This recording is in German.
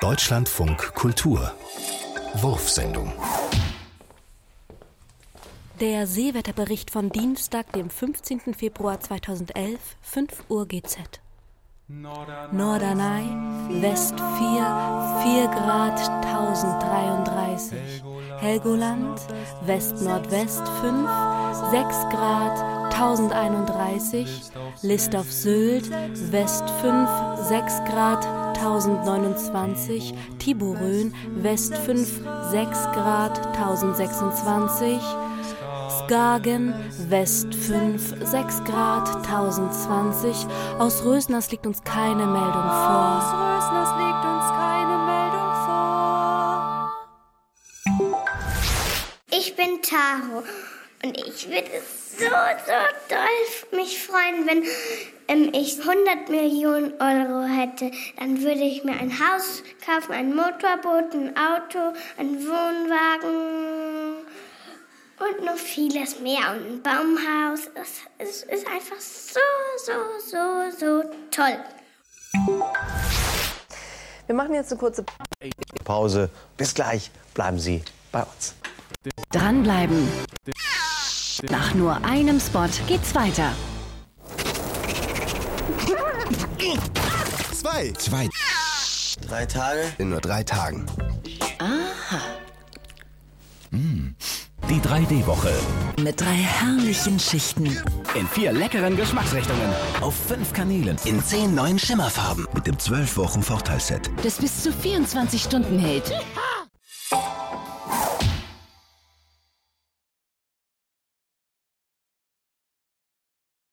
Deutschlandfunk Kultur Wurfsendung Der Seewetterbericht von Dienstag, dem 15. Februar 2011, 5 Uhr GZ. Norderney, West 4, 4 Grad 1033. Helgoland, West-Nordwest 5, 6 Grad 1031. List auf Sylt, West 5, 6 Grad 1029. Tiburön, West 5, 6 Grad 1026. Skagen, West 5, 6 Grad, 1020. Aus Rösners liegt uns keine Meldung vor. Aus Rösners liegt uns keine Meldung vor. Ich bin Taro und ich würde so, so doll mich freuen, wenn ähm, ich 100 Millionen Euro hätte. Dann würde ich mir ein Haus kaufen, ein Motorboot, ein Auto, ein Wohnwagen und noch vieles mehr und ein Baumhaus. Es, es ist einfach so, so, so, so toll. Wir machen jetzt eine kurze Pause. Bis gleich. Bleiben Sie bei uns. Dranbleiben. Nach nur einem Spot geht's weiter. Zwei. Zwei. Drei Tage In nur drei Tagen. Die 3D-Woche. Mit drei herrlichen Schichten. In vier leckeren Geschmacksrichtungen. Auf fünf Kanälen. In zehn neuen Schimmerfarben. Mit dem 12 Wochen Vorteilsset. Das bis zu 24 Stunden hält.